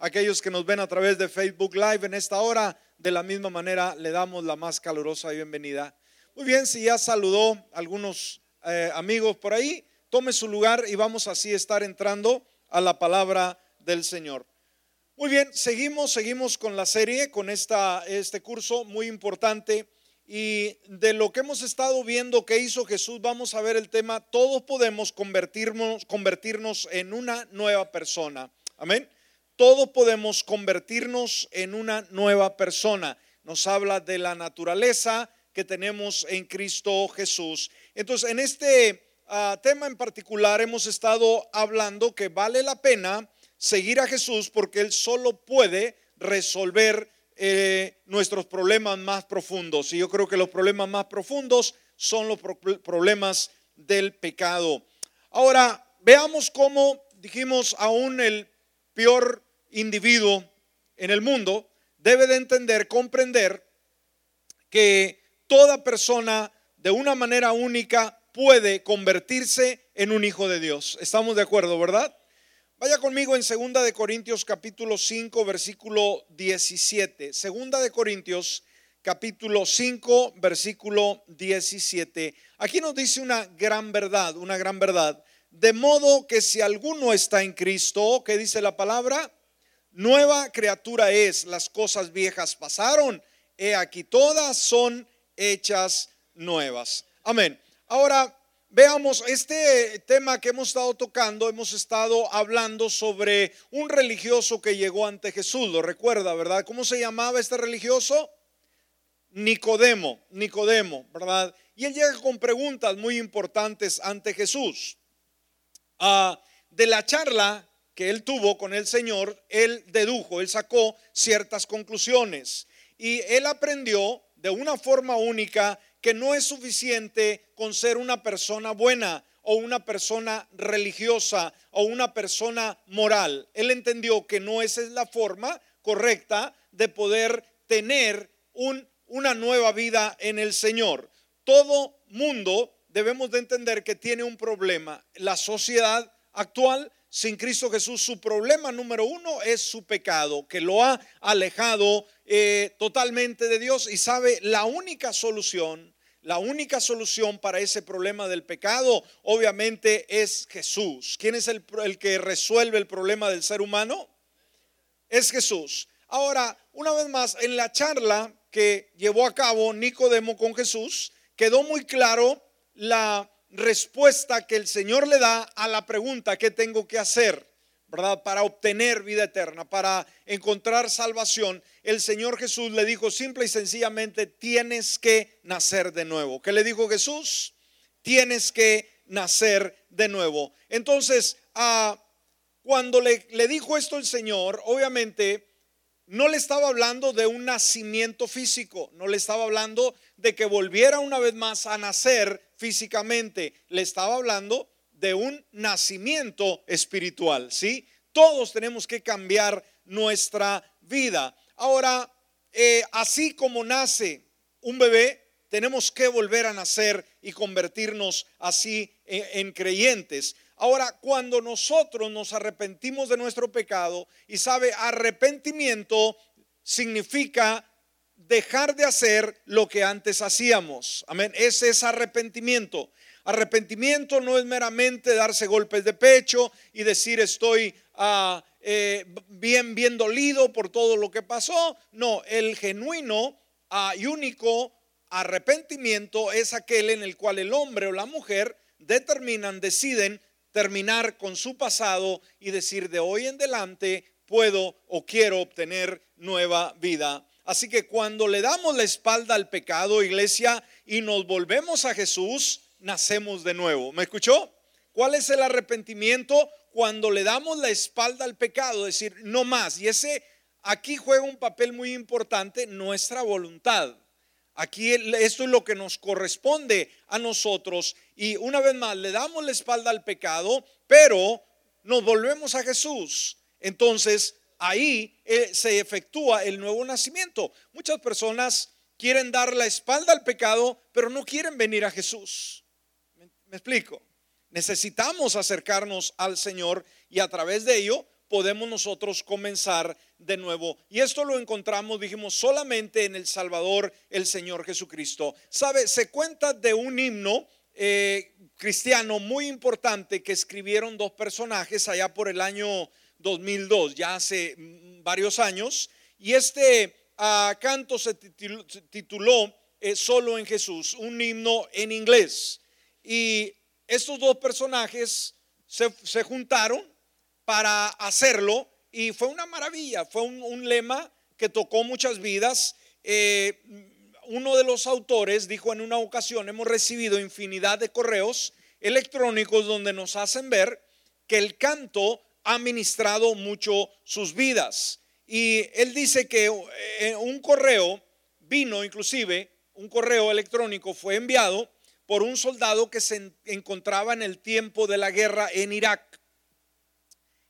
aquellos que nos ven a través de Facebook Live en esta hora. De la misma manera le damos la más calurosa bienvenida. Muy bien, si ya saludó a algunos eh, amigos por ahí, tome su lugar y vamos así a estar entrando a la palabra del Señor. Muy bien, seguimos, seguimos con la serie, con esta, este curso muy importante. Y de lo que hemos estado viendo que hizo Jesús, vamos a ver el tema, todos podemos convertirnos, convertirnos en una nueva persona. Amén. Todos podemos convertirnos en una nueva persona. Nos habla de la naturaleza que tenemos en Cristo Jesús. Entonces, en este ah, tema en particular hemos estado hablando que vale la pena seguir a Jesús porque Él solo puede resolver eh, nuestros problemas más profundos. Y yo creo que los problemas más profundos son los problemas del pecado. Ahora, veamos cómo dijimos aún el peor individuo en el mundo debe de entender, comprender que toda persona de una manera única puede convertirse en un hijo de Dios. ¿Estamos de acuerdo, verdad? Vaya conmigo en Segunda de Corintios capítulo 5 versículo 17. Segunda de Corintios capítulo 5 versículo 17. Aquí nos dice una gran verdad, una gran verdad. De modo que si alguno está en Cristo, ¿qué dice la palabra? Nueva criatura es, las cosas viejas pasaron, he aquí todas son hechas nuevas. Amén. Ahora, Veamos, este tema que hemos estado tocando, hemos estado hablando sobre un religioso que llegó ante Jesús, lo recuerda, ¿verdad? ¿Cómo se llamaba este religioso? Nicodemo, Nicodemo, ¿verdad? Y él llega con preguntas muy importantes ante Jesús. Ah, de la charla que él tuvo con el Señor, él dedujo, él sacó ciertas conclusiones y él aprendió de una forma única que no es suficiente con ser una persona buena o una persona religiosa o una persona moral. Él entendió que no esa es la forma correcta de poder tener un, una nueva vida en el Señor. Todo mundo debemos de entender que tiene un problema. La sociedad actual sin Cristo Jesús, su problema número uno es su pecado, que lo ha alejado eh, totalmente de Dios y sabe la única solución, la única solución para ese problema del pecado obviamente es Jesús. ¿Quién es el, el que resuelve el problema del ser humano? Es Jesús. Ahora, una vez más, en la charla que llevó a cabo Nicodemo con Jesús, quedó muy claro la respuesta que el Señor le da a la pregunta, ¿qué tengo que hacer? ¿Verdad? Para obtener vida eterna, para encontrar salvación, el Señor Jesús le dijo simple y sencillamente, tienes que nacer de nuevo. ¿Qué le dijo Jesús? Tienes que nacer de nuevo. Entonces, ah, cuando le, le dijo esto el Señor, obviamente no le estaba hablando de un nacimiento físico, no le estaba hablando de que volviera una vez más a nacer físicamente, le estaba hablando de un nacimiento espiritual, ¿sí? Todos tenemos que cambiar nuestra vida. Ahora, eh, así como nace un bebé, tenemos que volver a nacer y convertirnos así en creyentes. Ahora, cuando nosotros nos arrepentimos de nuestro pecado, y sabe, arrepentimiento significa dejar de hacer lo que antes hacíamos. Amén. Ese es arrepentimiento. Arrepentimiento no es meramente darse golpes de pecho y decir estoy ah, eh, bien, bien dolido por todo lo que pasó. No, el genuino ah, y único arrepentimiento es aquel en el cual el hombre o la mujer determinan, deciden terminar con su pasado y decir de hoy en adelante puedo o quiero obtener nueva vida. Así que cuando le damos la espalda al pecado, iglesia, y nos volvemos a Jesús, nacemos de nuevo. ¿Me escuchó? ¿Cuál es el arrepentimiento? Cuando le damos la espalda al pecado, decir, no más. Y ese aquí juega un papel muy importante, nuestra voluntad. Aquí esto es lo que nos corresponde a nosotros. Y una vez más, le damos la espalda al pecado, pero nos volvemos a Jesús. Entonces, ahí eh, se efectúa el nuevo nacimiento. Muchas personas quieren dar la espalda al pecado, pero no quieren venir a Jesús. ¿Me, explico? Necesitamos acercarnos al Señor y a través de ello podemos nosotros comenzar de nuevo. Y esto lo encontramos, dijimos, solamente en el Salvador, el Señor Jesucristo. ¿Sabe? Se cuenta de un himno eh, cristiano muy importante que escribieron dos personajes allá por el año 2002, ya hace mm, varios años. Y este ah, canto se tituló, eh, Solo en Jesús, un himno en inglés. Y estos dos personajes se juntaron para hacerlo y fue una maravilla, fue un, lema que tocó muchas vidas. Eh, uno de los autores dijo en una ocasión, hemos recibido infinidad de correos electrónicos donde nos hacen ver que el canto ha ministrado mucho sus vidas. Y él dice que eh, un correo vino, inclusive, un correo electrónico fue enviado por un soldado que se encontraba en el tiempo de la guerra en Irak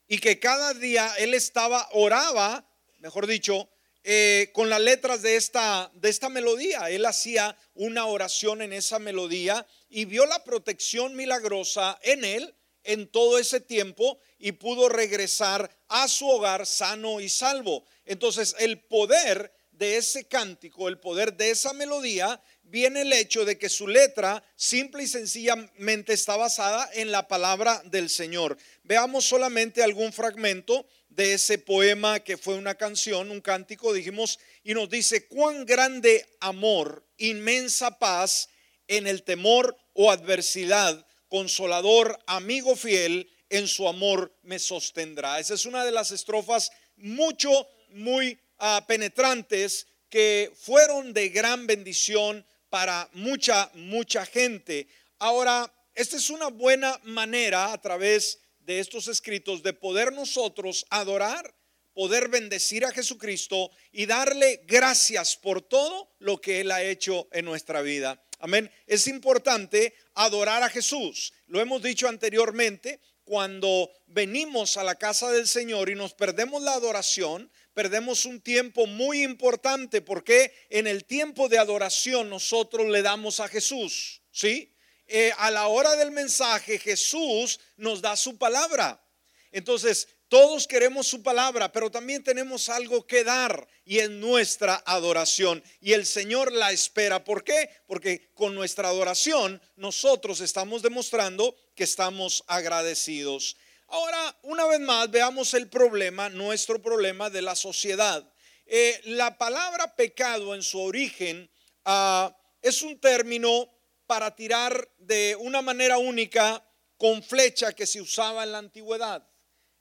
y que cada día él estaba, oraba, mejor dicho, eh, con las letras de esta, de esta melodía. Él hacía una oración en esa melodía y vio la protección milagrosa en él en todo ese tiempo y pudo regresar a su hogar sano y salvo. Entonces el poder de ese cántico, el poder de esa melodía, viene el hecho de que su letra simple y sencillamente está basada en la palabra del Señor. Veamos solamente algún fragmento de ese poema que fue una canción, un cántico, dijimos, y nos dice, cuán grande amor, inmensa paz en el temor o adversidad, consolador, amigo fiel, en su amor me sostendrá. Esa es una de las estrofas mucho, muy ah, penetrantes que fueron de gran bendición para mucha, mucha gente. Ahora, esta es una buena manera a través de estos escritos de poder nosotros adorar, poder bendecir a Jesucristo y darle gracias por todo lo que Él ha hecho en nuestra vida. Amén. Es importante adorar a Jesús. Lo hemos dicho anteriormente, cuando venimos a la casa del Señor y nos perdemos la adoración, perdemos un tiempo muy importante porque en el tiempo de adoración nosotros le damos a Jesús, ¿sí? Eh, a la hora del mensaje Jesús nos da su palabra. Entonces, todos queremos su palabra, pero también tenemos algo que dar y es nuestra adoración. Y el Señor la espera. ¿Por qué? Porque con nuestra adoración nosotros estamos demostrando que estamos agradecidos. Ahora, una vez más, veamos el problema, nuestro problema de la sociedad. Eh, la palabra pecado en su origen ah, es un término para tirar de una manera única con flecha que se usaba en la antigüedad.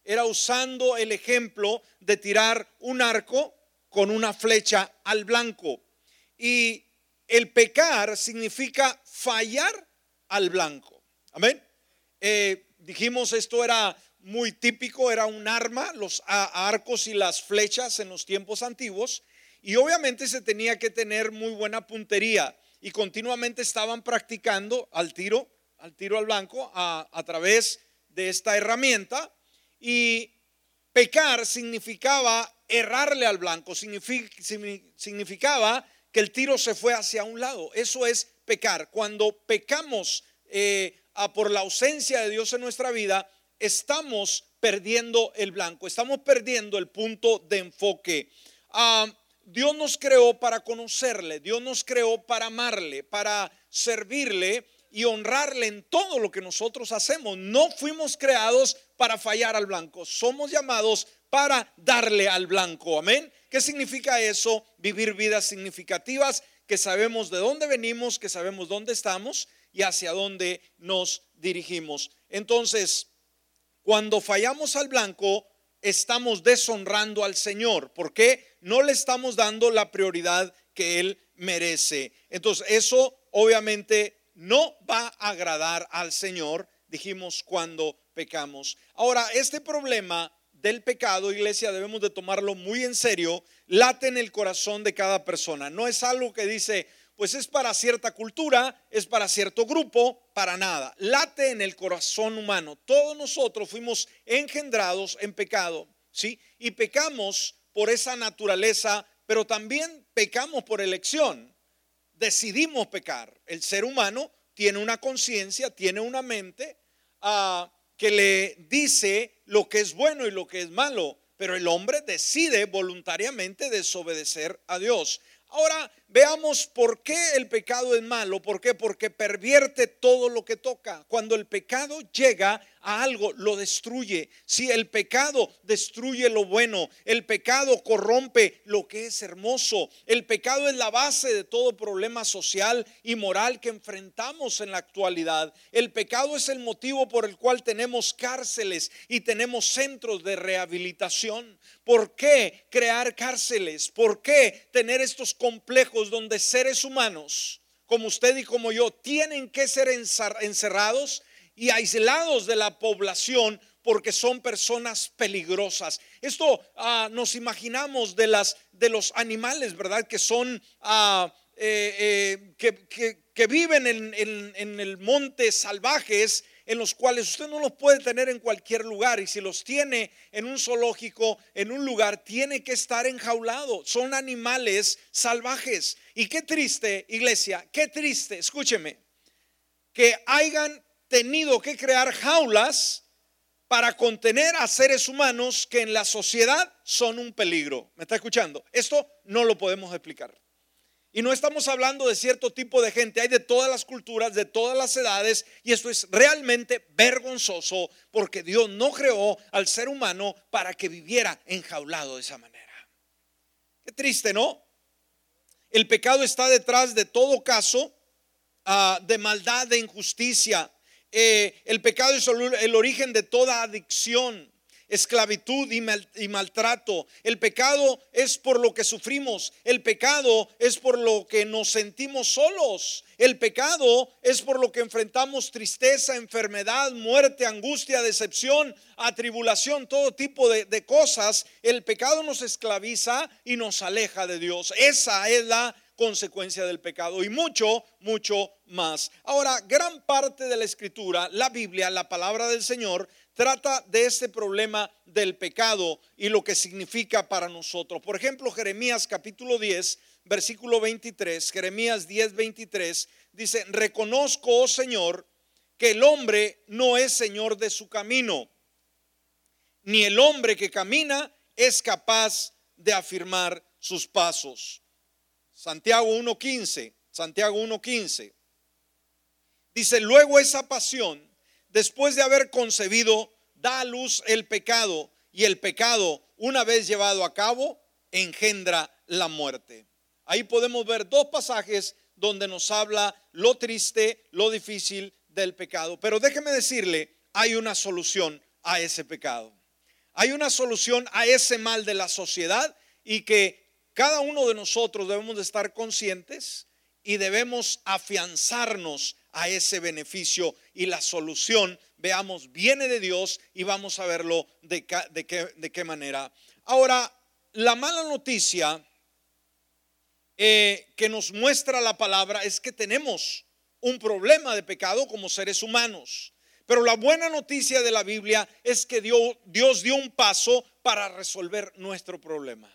Era usando el ejemplo de tirar un arco con una flecha al blanco. Y el pecar significa fallar al blanco. Amén. Eh, dijimos esto era muy típico, era un arma, los arcos y las flechas en los tiempos antiguos, y obviamente se tenía que tener muy buena puntería y continuamente estaban practicando al tiro, al tiro al blanco a, través de esta herramienta y pecar significaba errarle al blanco, significaba que el tiro se fue hacia un lado. Eso es pecar. Cuando pecamos eh, por la ausencia de Dios en nuestra vida, estamos perdiendo el blanco, estamos perdiendo el punto de enfoque. Ah, Dios nos creó para conocerle, Dios nos creó para amarle, para servirle y honrarle en todo lo que nosotros hacemos. No fuimos creados para fallar al blanco, somos llamados para darle al blanco. Amén. ¿Qué significa eso? Vivir vidas significativas, que sabemos de dónde venimos, que sabemos dónde estamos y hacia dónde nos dirigimos. Entonces, cuando fallamos al blanco, estamos deshonrando al Señor. porque No le estamos dando la prioridad que Él merece. Entonces, eso obviamente no va a agradar al Señor, dijimos cuando pecamos. Ahora, este problema del pecado, iglesia, debemos de tomarlo muy en serio, late en el corazón de cada persona. No es algo que dice, pues es para cierta cultura, es para cierto grupo, para nada. Late en el corazón humano. Todos nosotros fuimos engendrados en pecado, ¿sí? Y pecamos por esa naturaleza, pero también pecamos por elección. Decidimos pecar. El ser humano tiene una conciencia, tiene una mente, ah, que le dice lo que es bueno y lo que es malo, pero el hombre decide voluntariamente desobedecer a Dios. Ahora veamos por qué el pecado es malo. ¿Por qué? Porque pervierte todo lo que toca. Cuando el pecado llega a algo, lo destruye. Si el pecado destruye lo bueno, el pecado corrompe lo que es hermoso. El pecado es la base de todo problema social y moral que enfrentamos en la actualidad. El pecado es el motivo por el cual tenemos cárceles y tenemos centros de rehabilitación. ¿Por qué crear cárceles? ¿Por qué tener estos complejos donde seres humanos como usted y como yo tienen que ser encerrados y aislados de la población porque son personas peligrosas. Esto ah, nos imaginamos de, las, de los animales, ¿verdad? Que son, ah, eh, eh, que, viven en, en el monte salvajes en los cuales usted no los puede tener en cualquier lugar y si los tiene en un zoológico, en un lugar, tiene que estar enjaulado. Son animales salvajes. Y qué triste, iglesia, qué triste, escúcheme, que hayan tenido que crear jaulas para contener a seres humanos que en la sociedad son un peligro. ¿Me está escuchando? Esto no lo podemos explicar. Y no estamos hablando de cierto tipo de gente, hay de todas las culturas, de todas las edades, y esto es realmente vergonzoso porque Dios no creó al ser humano para que viviera enjaulado de esa manera. Qué triste, ¿no? El pecado está detrás de todo caso ah, de maldad, de injusticia, eh, el pecado es el origen de toda adicción, esclavitud y, maltrato. El pecado es por lo que sufrimos. El pecado es por lo que nos sentimos solos. El pecado es por lo que enfrentamos tristeza, enfermedad, muerte, angustia, decepción, atribulación, todo tipo de, de cosas. El pecado nos esclaviza y nos aleja de Dios. Esa es la consecuencia del pecado y mucho, mucho más. Ahora, gran parte de la escritura, la Biblia, la palabra del Señor, trata de este problema del pecado y lo que significa para nosotros. Por ejemplo, Jeremías capítulo 10, versículo 23, Jeremías 10, 23, dice, reconozco, oh Señor, que el hombre no es Señor de su camino, ni el hombre que camina es capaz de afirmar sus pasos. Santiago 1.15, Santiago 1.15. Dice, luego esa pasión, después de haber concebido, da a luz el pecado y el pecado, una vez llevado a cabo, engendra la muerte. Ahí podemos ver dos pasajes donde nos habla lo triste, lo difícil del pecado. Pero déjeme decirle, hay una solución a ese pecado. Hay una solución a ese mal de la sociedad y que cada uno de nosotros debemos de estar conscientes y debemos afianzarnos a ese beneficio y la solución, veamos, viene de Dios y vamos a verlo de, qué, manera. Ahora, la mala noticia eh, que nos muestra la palabra es que tenemos un problema de pecado como seres humanos. Pero la buena noticia de la Biblia es que Dios dio un paso para resolver nuestro problema.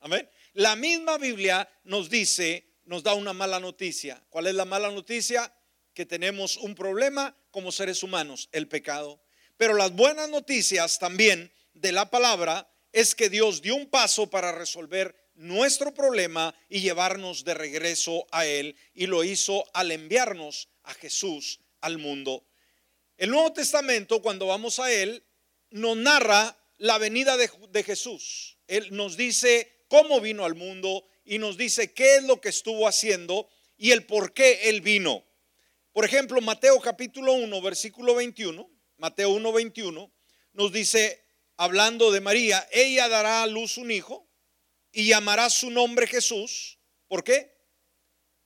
Amén. La misma Biblia nos dice, nos da una mala noticia. ¿Cuál es la mala noticia? Que tenemos un problema como seres humanos, el pecado. Pero las buenas noticias también de la palabra es que Dios dio un paso para resolver nuestro problema y llevarnos de regreso a Él. Y lo hizo al enviarnos a Jesús al mundo. El Nuevo Testamento, cuando vamos a Él, nos narra la venida de, de Jesús. Él nos dice cómo vino al mundo y nos dice qué es lo que estuvo haciendo y el por qué él vino. Por ejemplo, Mateo capítulo 1, versículo 21, Mateo 1, 21, nos dice, hablando de María, ella dará a luz un hijo y llamará su nombre Jesús. ¿Por qué?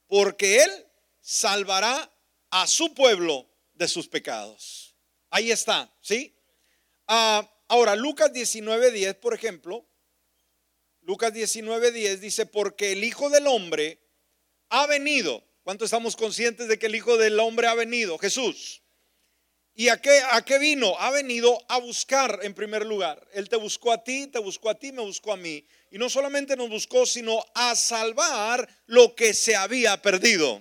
Porque él salvará a su pueblo de sus pecados. Ahí está, ¿sí? Ah, ahora, Lucas 19, 10, por ejemplo, Lucas 19:10 dice, porque el Hijo del Hombre ha venido. ¿Cuánto estamos conscientes de que el Hijo del Hombre ha venido? Jesús. ¿Y a qué, a qué vino? Ha venido a buscar en primer lugar. Él te buscó a ti, te buscó a ti, me buscó a mí. Y no solamente nos buscó, sino a salvar lo que se había perdido.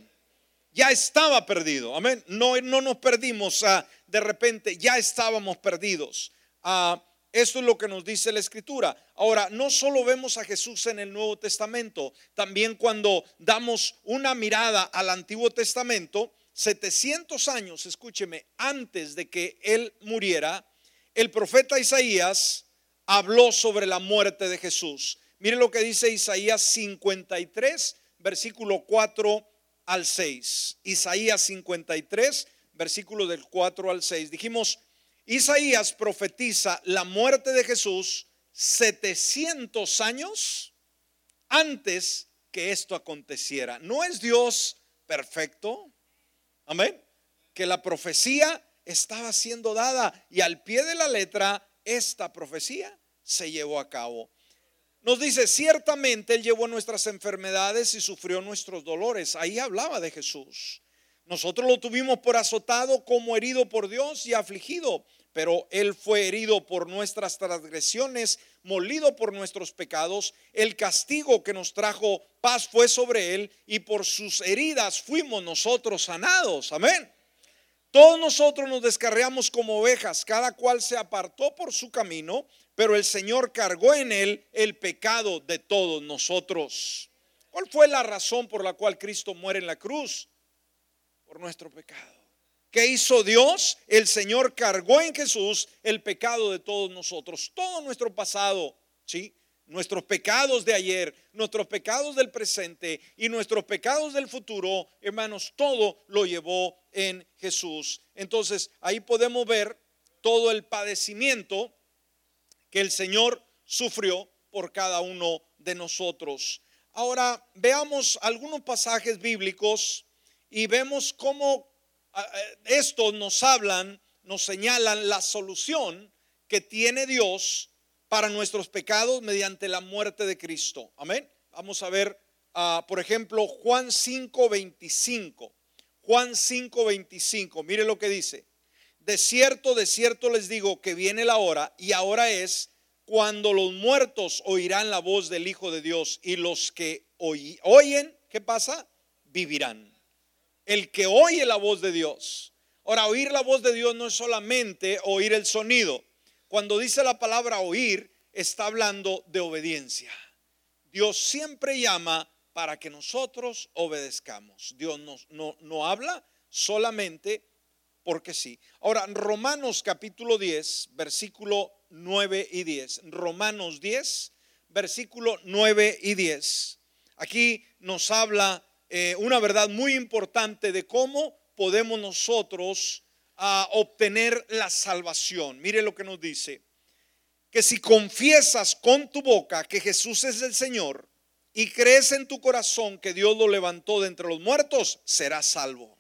Ya estaba perdido. Amén. No, no nos perdimos. de repente ya estábamos perdidos. Ah, esto es lo que nos dice la escritura. Ahora, no solo vemos a Jesús en el Nuevo Testamento, también cuando damos una mirada al Antiguo Testamento, 700 años, escúcheme, antes de que Él muriera, el profeta Isaías habló sobre la muerte de Jesús. Mire lo que dice Isaías 53, versículo 4 al 6. Isaías 53, versículo del 4 al 6. Dijimos, Isaías profetiza la muerte de Jesús 700 años antes que esto aconteciera. ¿No es Dios perfecto? Amén. Que la profecía estaba siendo dada y al pie de la letra esta profecía se llevó a cabo. Nos dice, ciertamente Él llevó nuestras enfermedades y sufrió nuestros dolores. Ahí hablaba de Jesús. Nosotros lo tuvimos por azotado como herido por Dios y afligido pero Él fue herido por nuestras transgresiones, molido por nuestros pecados. El castigo que nos trajo paz fue sobre Él y por sus heridas fuimos nosotros sanados. Amén. Todos nosotros nos descarriamos como ovejas, cada cual se apartó por su camino, pero el Señor cargó en Él el pecado de todos nosotros. ¿Cuál fue la razón por la cual Cristo muere en la cruz? Por nuestro pecado. ¿Qué hizo Dios? El Señor cargó en Jesús el pecado de todos nosotros, todo nuestro pasado, ¿sí? Nuestros pecados de ayer, nuestros pecados del presente y nuestros pecados del futuro, hermanos, todo lo llevó en Jesús. Entonces, ahí podemos ver todo el padecimiento que el Señor sufrió por cada uno de nosotros. Ahora, veamos algunos pasajes bíblicos y vemos cómo estos nos hablan, nos señalan la solución que tiene Dios para nuestros pecados mediante la muerte de Cristo. Amén. Vamos a ver, ah, por ejemplo, Juan 5:25. Juan 5:25. Mire lo que dice. De cierto, de cierto les digo que viene la hora y ahora es cuando los muertos oirán la voz del Hijo de Dios y los que oyen, ¿qué pasa? Vivirán el que oye la voz de Dios. Ahora, oír la voz de Dios no es solamente oír el sonido. Cuando dice la palabra oír, está hablando de obediencia. Dios siempre llama para que nosotros obedezcamos. Dios no, no habla solamente porque sí. Ahora, Romanos capítulo 10, versículo 9 y 10. Romanos 10, versículo 9 y 10. Aquí nos habla eh, una verdad muy importante de cómo podemos nosotros ah, obtener la salvación. Mire lo que nos dice. Que si confiesas con tu boca que Jesús es el Señor y crees en tu corazón que Dios lo levantó de entre los muertos, serás salvo.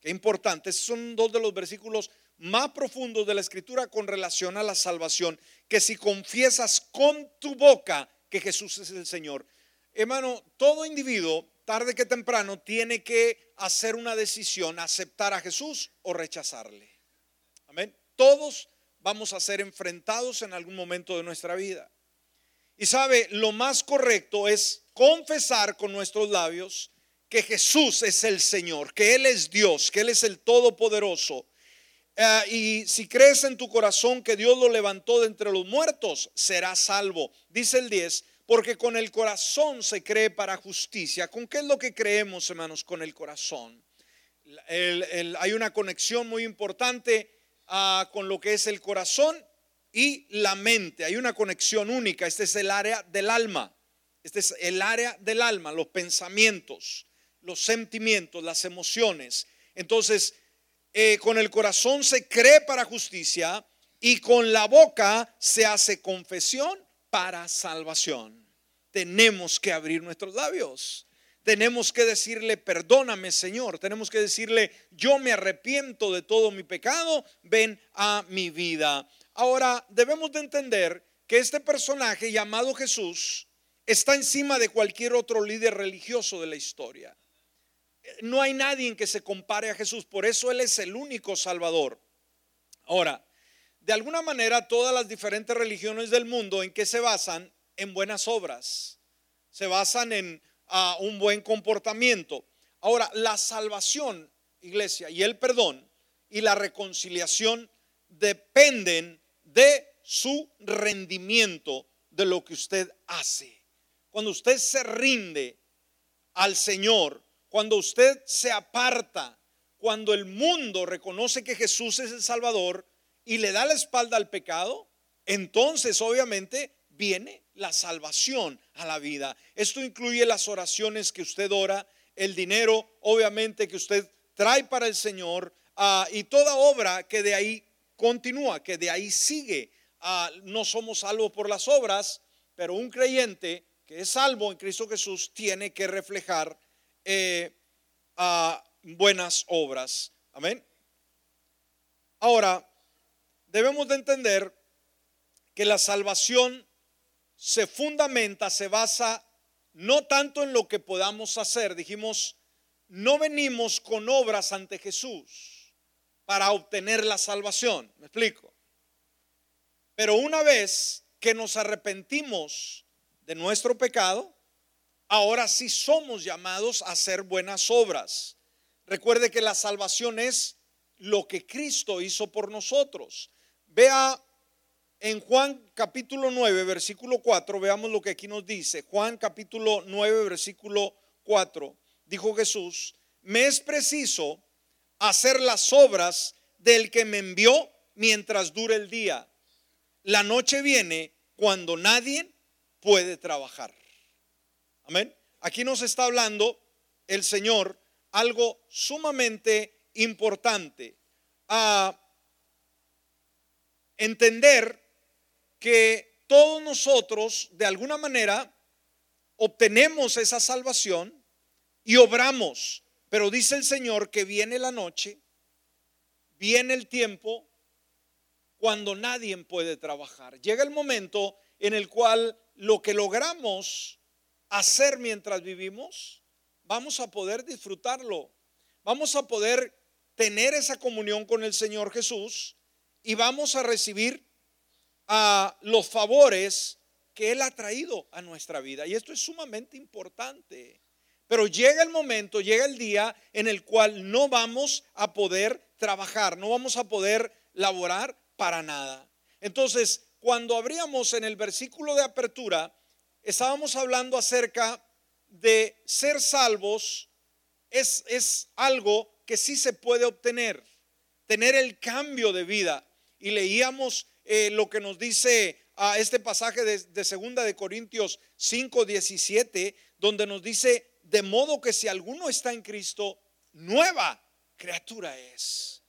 Qué importante. Esos son dos de los versículos más profundos de la escritura con relación a la salvación. Que si confiesas con tu boca que Jesús es el Señor. Hermano, todo individuo tarde que temprano tiene que hacer una decisión, aceptar a Jesús o rechazarle. Amén. Todos vamos a ser enfrentados en algún momento de nuestra vida. Y sabe, lo más correcto es confesar con nuestros labios que Jesús es el Señor, que Él es Dios, que Él es el Todopoderoso. Eh, y si crees en tu corazón que Dios lo levantó de entre los muertos, serás salvo. Dice el 10, porque con el corazón se cree para justicia. ¿Con qué es lo que creemos, hermanos? Con el corazón. hay una conexión muy importante ah, con lo que es el corazón y la mente. Hay una conexión única. Este es el área del alma. Este es el área del alma, los pensamientos, los sentimientos, las emociones. Entonces, eh, con el corazón se cree para justicia y con la boca se hace confesión para salvación. Tenemos que abrir nuestros labios. Tenemos que decirle, perdóname Señor. Tenemos que decirle, yo me arrepiento de todo mi pecado, ven a mi vida. Ahora, debemos de entender que este personaje llamado Jesús está encima de cualquier otro líder religioso de la historia. No hay nadie en que se compare a Jesús, por eso Él es el único Salvador. Ahora, de alguna manera todas las diferentes religiones del mundo en que se basan en buenas obras, se basan en ah, un buen comportamiento. Ahora, la salvación, iglesia, y el perdón y la reconciliación dependen de su rendimiento de lo que usted hace. Cuando usted se rinde al Señor, cuando usted se aparta, cuando el mundo reconoce que Jesús es el Salvador y le da la espalda al pecado, entonces obviamente viene la salvación a la vida. Esto incluye las oraciones que usted ora, el dinero obviamente que usted trae para el Señor ah, y toda obra que de ahí continúa, que de ahí sigue. Ah, no somos salvos por las obras, pero un creyente que es salvo en Cristo Jesús tiene que reflejar eh, buenas obras. Amén. Ahora, debemos de entender que la salvación se fundamenta, se basa no tanto en lo que podamos hacer. Dijimos, no venimos con obras ante Jesús para obtener la salvación. ¿Me explico? Pero una vez que nos arrepentimos de nuestro pecado, ahora sí somos llamados a hacer buenas obras. Recuerde que la salvación es lo que Cristo hizo por nosotros. Vea en Juan capítulo 9, versículo 4, veamos lo que aquí nos dice. Juan capítulo 9, versículo 4, dijo Jesús, me es preciso hacer las obras del que me envió mientras dure el día. La noche viene cuando nadie puede trabajar. Amén. Aquí nos está hablando el Señor algo sumamente importante. A entender que todos nosotros, de alguna manera, obtenemos esa salvación y obramos. Pero dice el Señor que viene la noche, viene el tiempo cuando nadie puede trabajar. Llega el momento en el cual lo que logramos hacer mientras vivimos, vamos a poder disfrutarlo. Vamos a poder tener esa comunión con el Señor Jesús y vamos a recibir a los favores que Él ha traído a nuestra vida. Y esto es sumamente importante. Pero llega el momento, llega el día en el cual no vamos a poder trabajar, no vamos a poder laborar para nada. Entonces, cuando abríamos en el versículo de apertura, estábamos hablando acerca de ser salvos, es, es algo que sí se puede obtener, tener el cambio de vida. Y leíamos eh, lo que nos dice a ah, este pasaje de, de segunda de Corintios 5, 17, donde nos dice, de modo que si alguno está en Cristo, nueva criatura es.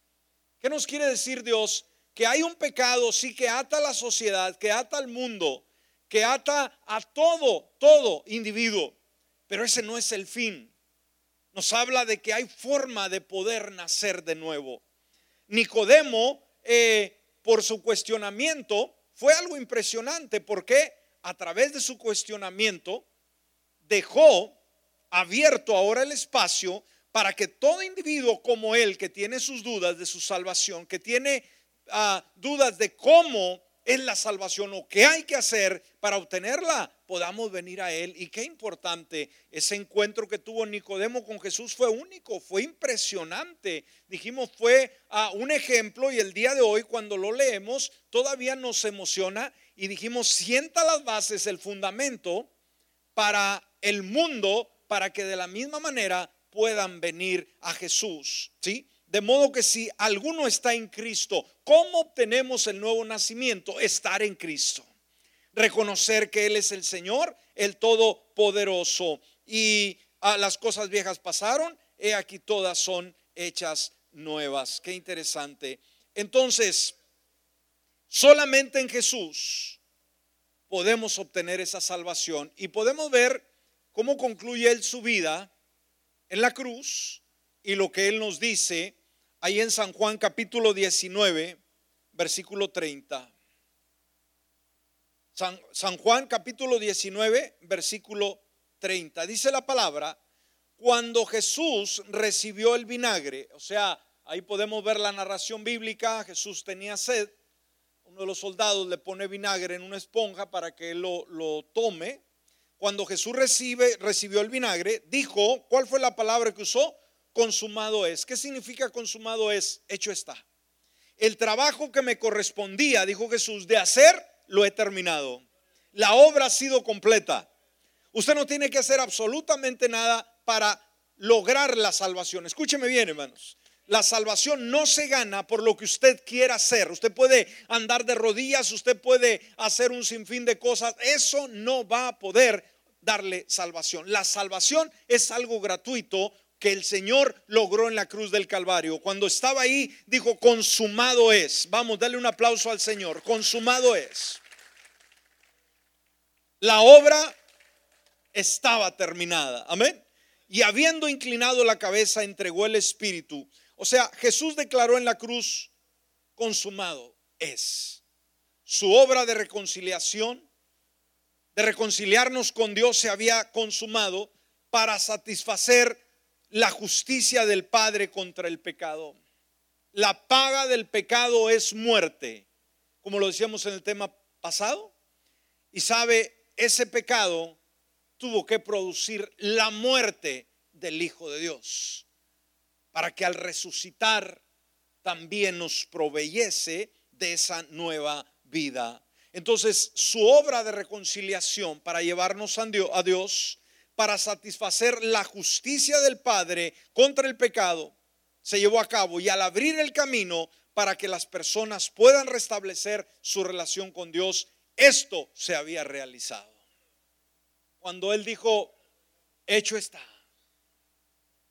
¿Qué nos quiere decir Dios? que hay un pecado, sí, que ata a la sociedad, que ata al mundo, que ata a todo, todo individuo. Pero ese no es el fin. Nos habla de que hay forma de poder nacer de nuevo. Nicodemo, eh, por su cuestionamiento, fue algo impresionante porque a través de su cuestionamiento dejó abierto ahora el espacio para que todo individuo como él, que tiene sus dudas de su salvación, que tiene dudas de cómo es la salvación o qué hay que hacer para obtenerla, podamos venir a Él. Y qué importante, ese encuentro que tuvo Nicodemo con Jesús fue único, fue impresionante. Dijimos, fue a un ejemplo y el día de hoy cuando lo leemos todavía nos emociona y dijimos, sienta las bases, el fundamento para el mundo, para que de la misma manera puedan venir a Jesús. ¿Sí? De modo que si alguno está en Cristo, ¿cómo obtenemos el nuevo nacimiento? Estar en Cristo. Reconocer que Él es el Señor, el Todopoderoso. Y ah, las cosas viejas pasaron, he aquí todas son hechas nuevas. Qué interesante. Entonces, solamente en Jesús podemos obtener esa salvación y podemos ver cómo concluye Él su vida en la cruz y lo que Él nos dice ahí en San Juan capítulo 19, versículo 30. San, Juan capítulo 19, versículo 30. Dice la palabra, cuando Jesús recibió el vinagre, o sea, ahí podemos ver la narración bíblica, Jesús tenía sed, uno de los soldados le pone vinagre en una esponja para que él lo, lo tome. Cuando Jesús recibe, recibió el vinagre, dijo, ¿cuál fue la palabra que usó? consumado es. ¿Qué significa consumado es? Hecho está. El trabajo que me correspondía, dijo Jesús, de hacer, lo he terminado. La obra ha sido completa. Usted no tiene que hacer absolutamente nada para lograr la salvación. Escúcheme bien, hermanos. La salvación no se gana por lo que usted quiera hacer. Usted puede andar de rodillas, usted puede hacer un sinfín de cosas. Eso no va a poder darle salvación. La salvación es algo gratuito que el Señor logró en la cruz del Calvario. Cuando estaba ahí, dijo, consumado es. Vamos, dale un aplauso al Señor. Consumado es. La obra estaba terminada. Amén. Y habiendo inclinado la cabeza, entregó el Espíritu. O sea, Jesús declaró en la cruz, consumado es. Su obra de reconciliación, de reconciliarnos con Dios, se había consumado para satisfacer la justicia del Padre contra el pecado. La paga del pecado es muerte, como lo decíamos en el tema pasado. Y sabe, ese pecado tuvo que producir la muerte del Hijo de Dios, para que al resucitar también nos proveyese de esa nueva vida. Entonces, su obra de reconciliación para llevarnos a Dios para satisfacer la justicia del Padre contra el pecado, se llevó a cabo y al abrir el camino para que las personas puedan restablecer su relación con Dios, esto se había realizado. Cuando Él dijo, hecho está,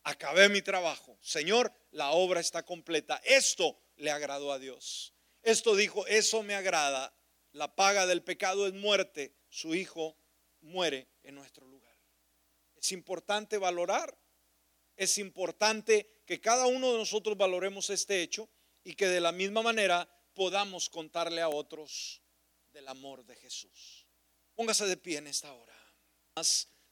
acabé mi trabajo, Señor, la obra está completa, esto le agradó a Dios. Esto dijo, eso me agrada, la paga del pecado es muerte, su Hijo muere en nuestro lugar. Es importante valorar, es importante que cada uno de nosotros valoremos este hecho y que de la misma manera podamos contarle a otros del amor de Jesús. Póngase de pie en esta hora.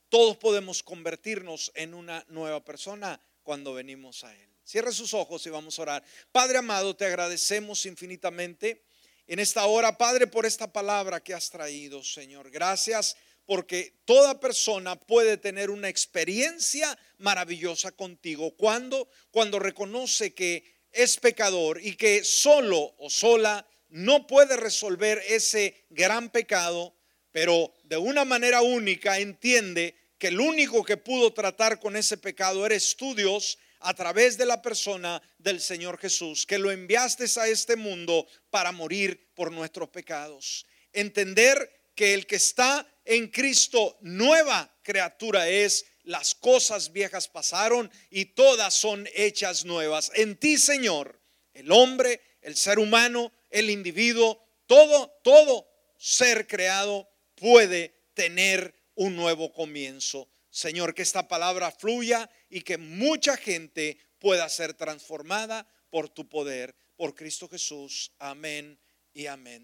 Todos podemos convertirnos en una nueva persona cuando venimos a Él. Cierre sus ojos y vamos a orar. Padre amado, te agradecemos infinitamente en esta hora, Padre, por esta palabra que has traído, Señor. Gracias porque toda persona puede tener una experiencia maravillosa contigo cuando cuando reconoce que es pecador y que solo o sola no puede resolver ese gran pecado, pero de una manera única entiende que el único que pudo tratar con ese pecado eres tú Dios a través de la persona del Señor Jesús, que lo enviaste a este mundo para morir por nuestros pecados. Entender que el que está en Cristo nueva criatura es, las cosas viejas pasaron y todas son hechas nuevas. En ti, Señor, el hombre, el ser humano, el individuo, todo, todo ser creado puede tener un nuevo comienzo. Señor, que esta palabra fluya y que mucha gente pueda ser transformada por tu poder, por Cristo Jesús. Amén y amén.